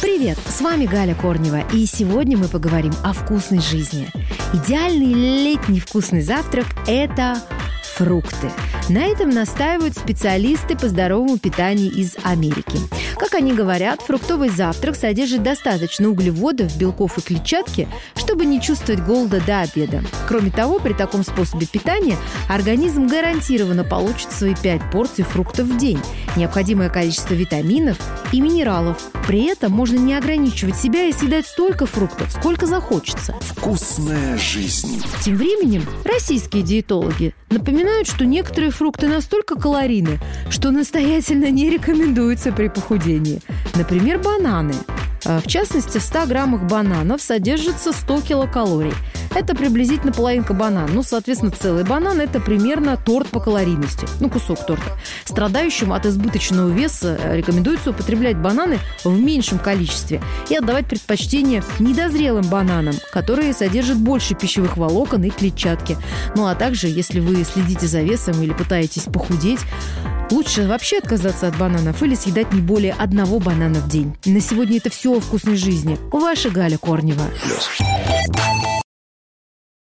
привет! С вами Галя Корнева, и сегодня мы поговорим о вкусной жизни. Идеальный летний вкусный завтрак – это фрукты. На этом настаивают специалисты по здоровому питанию из Америки. Как они говорят, фруктовый завтрак содержит достаточно углеводов, белков и клетчатки, чтобы не чувствовать голода до обеда. Кроме того, при таком способе питания организм гарантированно получит свои 5 порций фруктов в день, необходимое количество витаминов и минералов. При этом можно не ограничивать себя и съедать столько фруктов, сколько захочется. Вкусная жизнь. Тем временем российские диетологи напоминают, что некоторые фрукты настолько калорийны, что настоятельно не рекомендуются при похудении. Например, бананы. А, в частности, в 100 граммах бананов содержится 100 килокалорий – это приблизительно половинка банана. Ну, соответственно, целый банан – это примерно торт по калорийности. Ну, кусок торта. Страдающим от избыточного веса э, рекомендуется употреблять бананы в меньшем количестве и отдавать предпочтение недозрелым бананам, которые содержат больше пищевых волокон и клетчатки. Ну, а также, если вы следите за весом или пытаетесь похудеть, Лучше вообще отказаться от бананов или съедать не более одного банана в день. На сегодня это все о вкусной жизни. Ваша Галя Корнева. Плюс.